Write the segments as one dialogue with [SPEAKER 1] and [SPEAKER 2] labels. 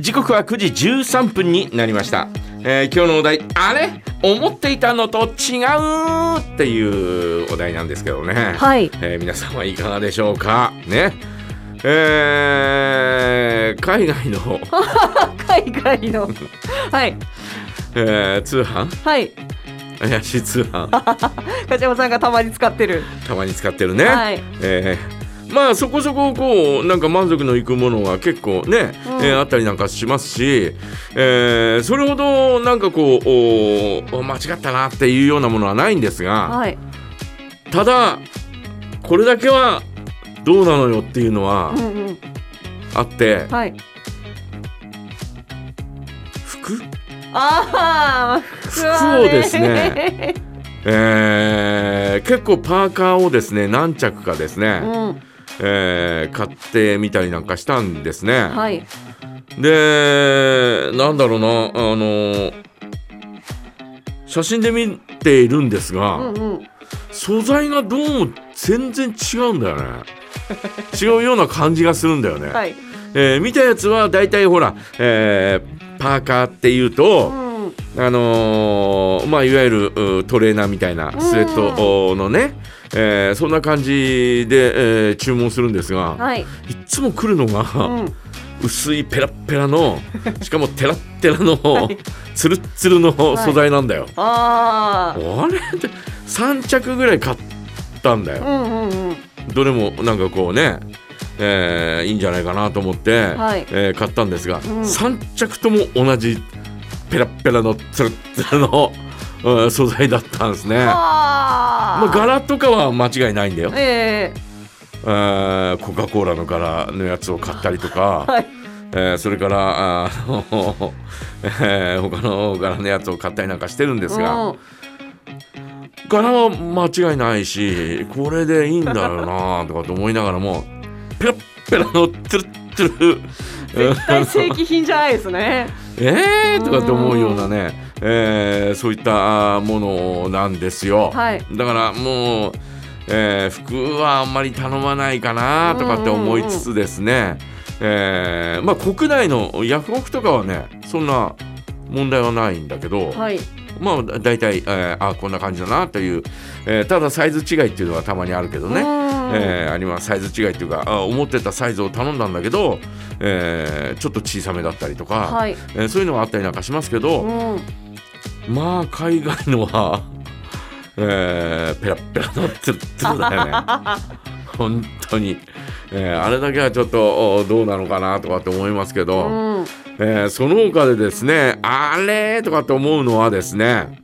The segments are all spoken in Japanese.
[SPEAKER 1] 時刻は9時13分になりました、えー今日のお題あれ？思っていたのと違うっていうお題なんですけどね、
[SPEAKER 2] はい。
[SPEAKER 1] えー皆さんはいかがでしょうか？ね。えー海外の、
[SPEAKER 2] 海外の。はい。
[SPEAKER 1] えー通販？
[SPEAKER 2] はい。
[SPEAKER 1] 怪しい通販。
[SPEAKER 2] 梶山さんがたまに使ってる。
[SPEAKER 1] たまに使ってるね、
[SPEAKER 2] はい。
[SPEAKER 1] えーまあそこそここうなんか満足のいくものが結構ね、
[SPEAKER 2] うん。
[SPEAKER 1] えーあったりなんかしますし、えーそれほどなんかこうおお間違ったなっていうようなものはないんですが
[SPEAKER 2] はい。
[SPEAKER 1] ただこれだけはどうなのよっていうのは
[SPEAKER 2] うんうん。
[SPEAKER 1] あって
[SPEAKER 2] はい。
[SPEAKER 1] 服？
[SPEAKER 2] ああ服は
[SPEAKER 1] 服をですね。えー結構パーカーをですね何着かですね、
[SPEAKER 2] うん
[SPEAKER 1] えー買ってみたりなんかしたんですね。
[SPEAKER 2] はい。
[SPEAKER 1] でなんだろうなあの写真で見ているんですが、
[SPEAKER 2] うんうん。
[SPEAKER 1] 素材がどうも全然違うんだよね。違うような感じがするんだよね、
[SPEAKER 2] はい。
[SPEAKER 1] えー見たやつは大体ほら、えーパーカーっていう
[SPEAKER 2] う
[SPEAKER 1] と、
[SPEAKER 2] ん
[SPEAKER 1] あのーまあいわゆるうトレーナーみたいなスウェットのね、えーそんな感じで、えー注文するんですが、
[SPEAKER 2] はい。
[SPEAKER 1] いっつも来るのが、
[SPEAKER 2] うん。
[SPEAKER 1] 薄いペラッペラの しかもテラッテラの、
[SPEAKER 2] はい。
[SPEAKER 1] ツルッツルの素材なんだよ、
[SPEAKER 2] ああ
[SPEAKER 1] あれって3着ぐらい買ったんだよ、
[SPEAKER 2] うんうんうん。
[SPEAKER 1] どれもなんかこうね、えーいいんじゃないかなと思って、
[SPEAKER 2] はい。
[SPEAKER 1] えー買ったんですが、
[SPEAKER 2] ん。
[SPEAKER 1] 3着とも同じペラのツルッツルの、うん素材だったんですね。
[SPEAKER 2] あ。
[SPEAKER 1] まあ、柄とかは間違いないんだよ、
[SPEAKER 2] え
[SPEAKER 1] え。ーコカ・コーラの柄のやつを買ったりとか、
[SPEAKER 2] え はい。
[SPEAKER 1] えーそれからあの、えー他の柄のやつを買ったりなんかしてるんですが、
[SPEAKER 2] うん。
[SPEAKER 1] 柄は間違いないしこれでいいんだよなとかと思いながらもペラッペラのツルッツル
[SPEAKER 2] 絶対正規品じゃないですね。
[SPEAKER 1] えーとかって思うようなね、えーそういったものなんですよ。
[SPEAKER 2] はい。
[SPEAKER 1] だからもう、えー服はあんまり頼まないかなとかって思いつつですね、えーまあ国内のヤフオクとかはねそんな問題はないんだけど、
[SPEAKER 2] はい
[SPEAKER 1] まあだ大体、えーあこんな感じだなという、えーただサイズ違いっていうのはたまにあるけどね、
[SPEAKER 2] うん。
[SPEAKER 1] えーあります。サイズ違いっていうかあ思ってたサイズを頼んだんだけど、えーちょっと小さめだったりとか、
[SPEAKER 2] はい。
[SPEAKER 1] えーそういうのがあったりなんかしますけど、
[SPEAKER 2] うん。
[SPEAKER 1] まあ海外のは、えーペラッペラのツルッツルだよね。本当に、えーあれだけはちょっとおどうなのかなとかって思いますけど、
[SPEAKER 2] うん
[SPEAKER 1] えーその他でですねあれとかって思うのはですね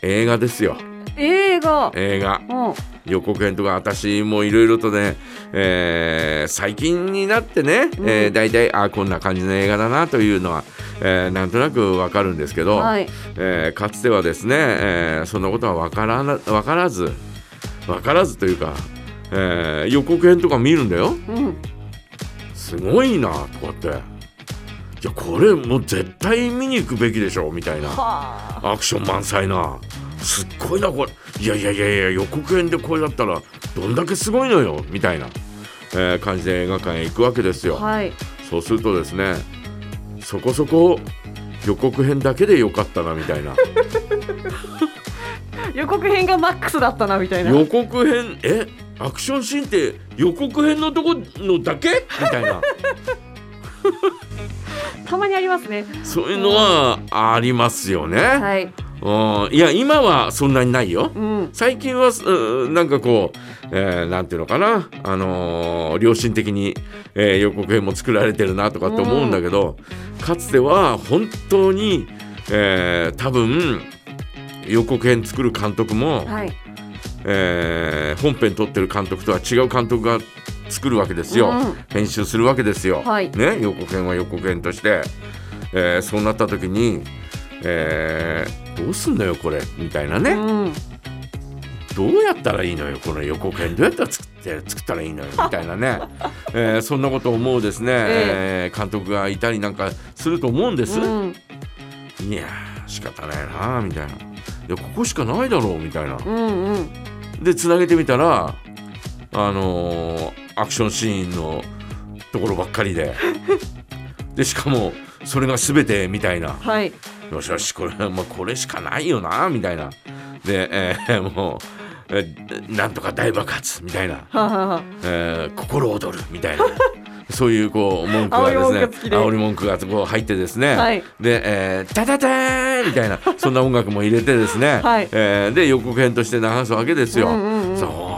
[SPEAKER 1] 映画ですよ。
[SPEAKER 2] 映画。
[SPEAKER 1] 映画。
[SPEAKER 2] うん。
[SPEAKER 1] 予告編とか私もいろいろとね、えー最近になってね、えー、大体あこんな感じの映画だなというのは、えーなんとなくわかるんですけど、
[SPEAKER 2] はい。
[SPEAKER 1] えーかつてはですね、えーそんなことはわからなわからずわからずというか、えー予告編とか見るんだよ。
[SPEAKER 2] うん。
[SPEAKER 1] すごいなとかっていやこれもう絶対見に行くべきでしょみたいな。
[SPEAKER 2] はあ。
[SPEAKER 1] アクション満載な。すっごいなこれ。いやいやいやいや予告編でこれだったらどんだけすごいのよみたいな、えー感じで映画館へ行くわけですよ。
[SPEAKER 2] はい。
[SPEAKER 1] そうするとですねそこそこ予告編だけでよかったなみたいな。
[SPEAKER 2] 予告編がマックスだったなみたいな。
[SPEAKER 1] 予告編え？アクションシーンって予告編のとこのだけ？みたいな
[SPEAKER 2] たまにありますね。
[SPEAKER 1] そういうのはありますよね。
[SPEAKER 2] はい。
[SPEAKER 1] うん。いや今はそんなにないよ。
[SPEAKER 2] うん。
[SPEAKER 1] 最近はうんなんかこう、えーなんていうのかな、あのー良心的に、えー予告編も作られてるなとかって思うんだけど、かつては本当に、えー多分予告編作る監督も、
[SPEAKER 2] はい。
[SPEAKER 1] えー本編撮ってる監督とは違う監督が作るわけですよ、
[SPEAKER 2] うん。
[SPEAKER 1] 編集するわけですよ、
[SPEAKER 2] はい。
[SPEAKER 1] ね、予告編は予告編として、えーそうなった時に、えーどうすんのよこれ？みたいなね、
[SPEAKER 2] うん。
[SPEAKER 1] どうやったらいいのよ？この予告編どうやったら作って作ったらいいのよ？みたいなね、えーそんなことを思うですね、
[SPEAKER 2] え
[SPEAKER 1] え。ー監督がいたりなんかすると思うんです、
[SPEAKER 2] うん。
[SPEAKER 1] いやー仕方ないなみたいな。いやここしかないだろうみたいな。
[SPEAKER 2] うんうん。
[SPEAKER 1] でつなげてみたらあのーアクションシーンのところばっかりで。でしかもそれが全てみたいな。
[SPEAKER 2] はい。
[SPEAKER 1] よしよしこれ,、まあ、これしかないよなみたいな。で、えー もう、えーなんとか大爆発みたいな、
[SPEAKER 2] は
[SPEAKER 1] えー心躍るみたいな。そういうこう文句がですね。
[SPEAKER 2] 煽り文句
[SPEAKER 1] がこう入ってですね、
[SPEAKER 2] はい。
[SPEAKER 1] で、えー、タタターンみたいな。そんな音楽も入れてですね、
[SPEAKER 2] はい。
[SPEAKER 1] えーで予告編として流すわけですよ。
[SPEAKER 2] うんうんうん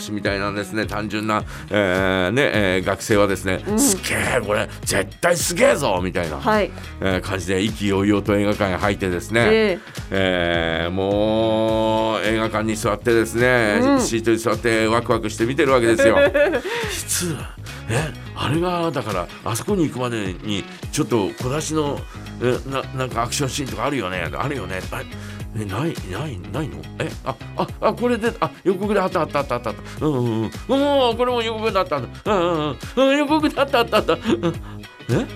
[SPEAKER 1] 私みたいなですね。単純な、えーねえー学生はですね、すげえこれ絶対すげえぞみたいな、
[SPEAKER 2] はい。
[SPEAKER 1] えー感じで意気揚々と映画館に入ってですね、
[SPEAKER 2] え
[SPEAKER 1] え。ーもう映画館に座ってですね、
[SPEAKER 2] うん。
[SPEAKER 1] シートに座ってワクワクして見てるわけですよ。実はえあれがだからあそこに行くまでにちょっと小出しのえななんかアクションシーンとかあるよねあるよねあえないないないの？えあああこれであ予告であったあったあったあった。あったうん。うんうんもうこれも予告だった。んだうんうん。うん予告だったあったあった。うん。え？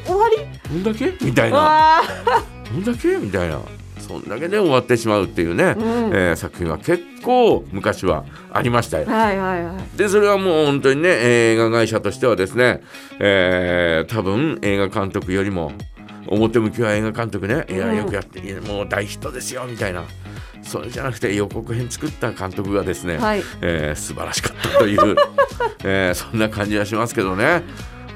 [SPEAKER 2] 終わり？
[SPEAKER 1] こんだけ？みたいな。
[SPEAKER 2] わ
[SPEAKER 1] こんだけ？みたいな。そんだけで終わってしまうっていうね、
[SPEAKER 2] うん。
[SPEAKER 1] えー作品は結構昔はありましたよ。
[SPEAKER 2] ー。はいはいはい。
[SPEAKER 1] でそれはもう本当にね映画会社としてはですね、えー多分映画監督よりも表向きは映画監督ね。いや
[SPEAKER 2] うん
[SPEAKER 1] よくやってもう大ヒットですよみたいな。それじゃなくて予告編作った監督がですね、
[SPEAKER 2] はい。
[SPEAKER 1] えー素晴らしかったという、えーそんな感じはしますけどね。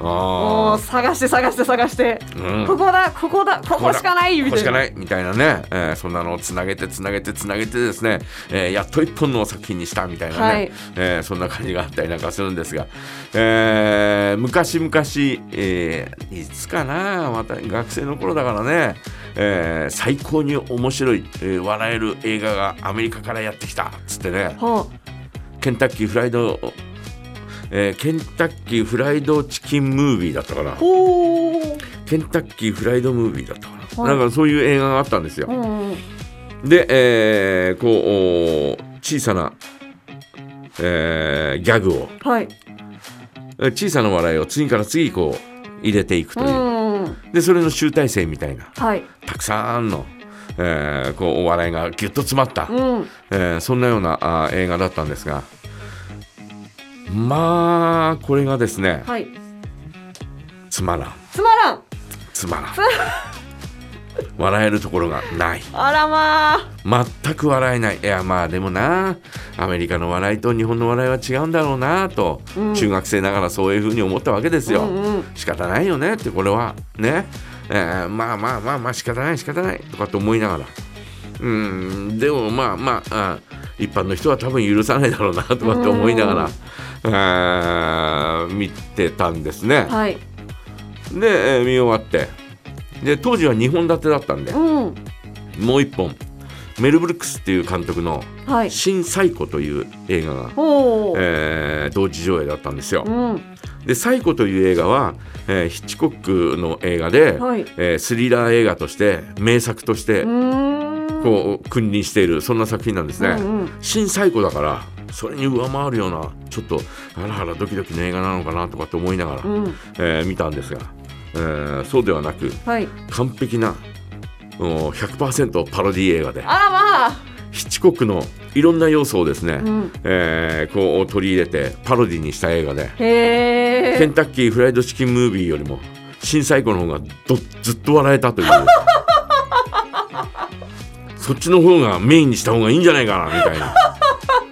[SPEAKER 2] も
[SPEAKER 1] あ
[SPEAKER 2] う探して探して探して、
[SPEAKER 1] ーうん。
[SPEAKER 2] ここだここだここしかないみ
[SPEAKER 1] ここしか
[SPEAKER 2] たいな。
[SPEAKER 1] ないみたいなね、えーそんなのをつなげてつなげてつなげてですね、えーやっと一本の作品にしたみたいなね、
[SPEAKER 2] はい。
[SPEAKER 1] えーそんな感じがあったりなんかするんですが、えー昔々、えーいつかなまた学生の頃だからね、えー最高に面白い、えー笑える映画がアメリカからやってきたっつってね。
[SPEAKER 2] は
[SPEAKER 1] ケンタッキーフライド、えーケンタッキーフライドチキンムービーだったかな。ケンタッキーフライドムービーだったかな、
[SPEAKER 2] はい。
[SPEAKER 1] なんかそういう映画があったんですよ。で、えーこうお小さな、えーギャグを。
[SPEAKER 2] はい。
[SPEAKER 1] えー小さな笑いを次から次こう入れていくと
[SPEAKER 2] う。
[SPEAKER 1] いう、でそれの集大成みたいな。
[SPEAKER 2] はい。
[SPEAKER 1] たくさんの、えーこうお笑いがぎゅっと詰まった、
[SPEAKER 2] うん。
[SPEAKER 1] えーそんなようなあー映画だったんですがまあこれがですね
[SPEAKER 2] はい。
[SPEAKER 1] つまらん。
[SPEAKER 2] つまらん。
[SPEAKER 1] つまらん。笑えるところがない。
[SPEAKER 2] あらまあ。
[SPEAKER 1] 全く笑えない。いやまあでもなアメリカの笑いと日本の笑いは違うんだろうなと、
[SPEAKER 2] うん。
[SPEAKER 1] 中学生ながらそういうふうに思ったわけですよ、
[SPEAKER 2] うんうん。
[SPEAKER 1] 仕方ないよねってこれはね、えーまあまあまあまあ仕方ない仕方ない。とかって思いながら。うんでもまあまああ一般の人は多分許さないだろうなとかって思いながら、えー見てたんですね。
[SPEAKER 2] はい。
[SPEAKER 1] で、えー見終わって。で当時は2本立てだったんで。
[SPEAKER 2] うん。
[SPEAKER 1] もう一本。メル・ブルックスっていう監督の「
[SPEAKER 2] はい。
[SPEAKER 1] 新サイコ」という映画が、
[SPEAKER 2] ほう、
[SPEAKER 1] えー同時上映だったんですよ。
[SPEAKER 2] うん。
[SPEAKER 1] で「サイコ」という映画は、えーヒッチコックの映画で、
[SPEAKER 2] はい。
[SPEAKER 1] えースリラー映画として名作としてこう君臨しているそんな作品なんですね。
[SPEAKER 2] うんうん。
[SPEAKER 1] 新サイコだからそれに上回るようなちょっとハラハラドキドキの映画なのかなとかって思いながら、
[SPEAKER 2] うん。
[SPEAKER 1] えー見たんですが、えーそうではなく
[SPEAKER 2] はい。
[SPEAKER 1] 完璧なもう100%パロディ映画で
[SPEAKER 2] あらまあ。
[SPEAKER 1] ヒッチコックのいろんな要素をですね、
[SPEAKER 2] うん。
[SPEAKER 1] えーこう取り入れてパロディにした映画で、ケンタッキーフライドチキンムービーよりも新サイコの方がどずっと笑えたという。そっちの方がメインにした方がいいんじゃないかなみたいな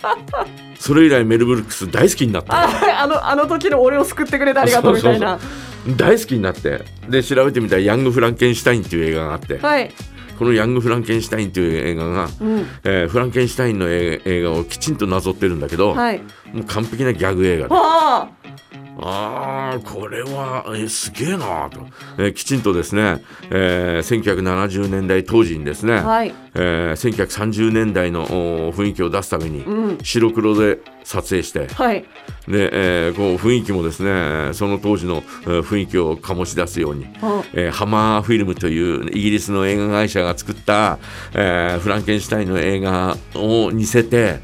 [SPEAKER 1] それ以来メル・ブルックス大好きになって
[SPEAKER 2] ああのあの時の俺を救ってくれてありがとうみたいな。
[SPEAKER 1] 大好きになって。で調べてみたら「ヤング・フランケンシュタイン」っていう映画があって。
[SPEAKER 2] はい。
[SPEAKER 1] この「ヤング・フランケンシュタイン」という映画が、
[SPEAKER 2] うん。
[SPEAKER 1] えーフランケンシュタインの映映画をきちんとなぞってるんだけど、
[SPEAKER 2] はい。
[SPEAKER 1] もう完璧なギャグ映画で
[SPEAKER 2] は
[SPEAKER 1] ああこれはえすげえなと、えーきちんとですね、えー1970年代当時にですね、
[SPEAKER 2] あはい。
[SPEAKER 1] えー1930年代のお雰囲気を出すために
[SPEAKER 2] うん。
[SPEAKER 1] 白黒で撮影して
[SPEAKER 2] はい。
[SPEAKER 1] で、えーこう雰囲気もですねその当時のえー雰囲気を醸し出すように、
[SPEAKER 2] は
[SPEAKER 1] えーハマーフィルムというイギリスの映画会社が作った、えーフランケンシュタインの映画を似せて、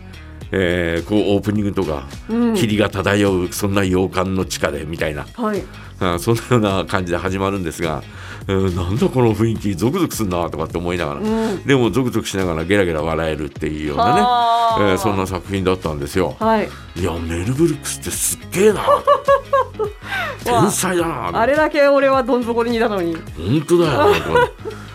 [SPEAKER 1] えーこうオープニングとか
[SPEAKER 2] うん。
[SPEAKER 1] 霧が漂うそんな洋館の地下でみたいな、
[SPEAKER 2] はい。
[SPEAKER 1] あそんなような感じで始まるんですが、えーなんだこの雰囲気ゾクゾクすんなとかって思いながら、
[SPEAKER 2] うん。
[SPEAKER 1] でもゾクゾクしながらゲラゲラ笑えるっていうようなね、
[SPEAKER 2] はあ。
[SPEAKER 1] えーそんな作品だったんですよ。
[SPEAKER 2] はい。
[SPEAKER 1] いやメル・ブルックスってすっげえな。と天才だな。
[SPEAKER 2] あれだけ俺はどん底にいたのに。
[SPEAKER 1] 本当だよ。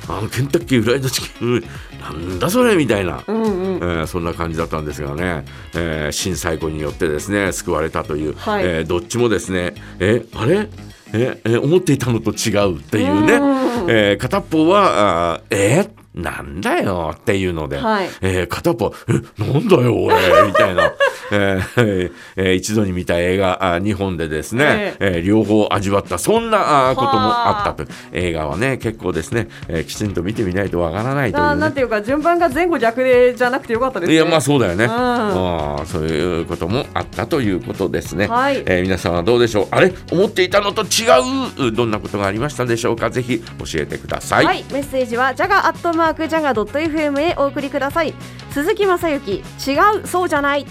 [SPEAKER 1] あのケンタッキーフライドチキンなんだそれみたいな、
[SPEAKER 2] うんうん。
[SPEAKER 1] えーそんな感じだったんですがね、えー震災後によってですね救われたという、
[SPEAKER 2] はい。
[SPEAKER 1] えーどっちもですねえあれ？ええ思っていたのと違うっていうね、
[SPEAKER 2] うん。
[SPEAKER 1] えー片っぽはあーえ？ーなんだよっていうので、
[SPEAKER 2] はい。
[SPEAKER 1] えー片っぽえなんだよ俺？みたいな、えーえー一度に見た映画あ2本でですね、えー両方味わったそんなあこともあったと。映画はね結構ですね、えーきちんと見てみないとわからないという、ね、
[SPEAKER 2] ななんていうか順番が前後逆でじゃなくてよかったですね。
[SPEAKER 1] いやまあそうだよね、
[SPEAKER 2] ん。
[SPEAKER 1] ああそういうこともあったということですね、
[SPEAKER 2] はい。
[SPEAKER 1] えー皆さんはどうでしょう？あれ？思っていたのと違う？どんなことがありましたでしょうか？ぜひ教えてください、
[SPEAKER 3] はい、メッセージはジャガアットマークジャガドット FM へお送りください。鈴木雅之違うそうじゃない